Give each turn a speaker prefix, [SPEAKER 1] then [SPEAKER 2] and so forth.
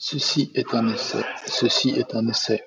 [SPEAKER 1] Ceci est un essai. Ceci est un essai.